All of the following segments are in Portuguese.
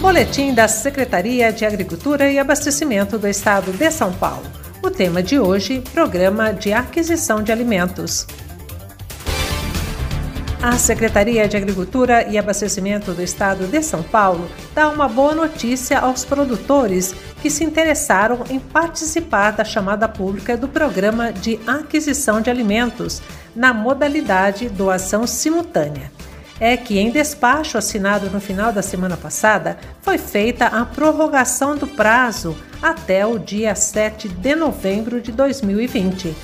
Boletim da Secretaria de Agricultura e Abastecimento do Estado de São Paulo. O tema de hoje: Programa de Aquisição de Alimentos. A Secretaria de Agricultura e Abastecimento do Estado de São Paulo dá uma boa notícia aos produtores que se interessaram em participar da chamada pública do Programa de Aquisição de Alimentos na modalidade doação simultânea é que, em despacho assinado no final da semana passada, foi feita a prorrogação do prazo até o dia 7 de novembro de 2020.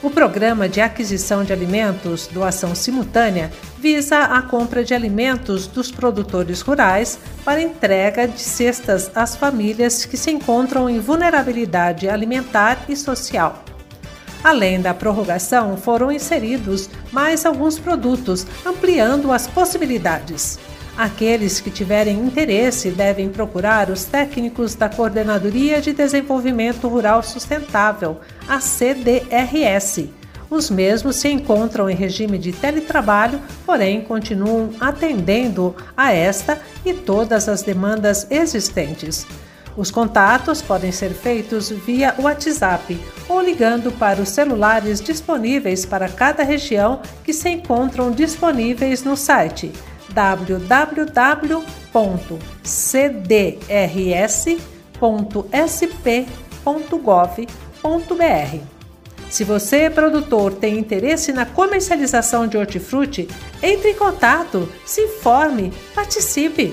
O programa de aquisição de alimentos doação simultânea visa a compra de alimentos dos produtores rurais para entrega de cestas às famílias que se encontram em vulnerabilidade alimentar e social. Além da prorrogação, foram inseridos mais alguns produtos, ampliando as possibilidades. Aqueles que tiverem interesse devem procurar os técnicos da Coordenadoria de Desenvolvimento Rural Sustentável, a CDRS. Os mesmos se encontram em regime de teletrabalho, porém continuam atendendo a esta e todas as demandas existentes. Os contatos podem ser feitos via WhatsApp ou ligando para os celulares disponíveis para cada região que se encontram disponíveis no site www.cdrs.sp.gov.br. Se você, produtor, tem interesse na comercialização de hortifruti, entre em contato, se informe, participe.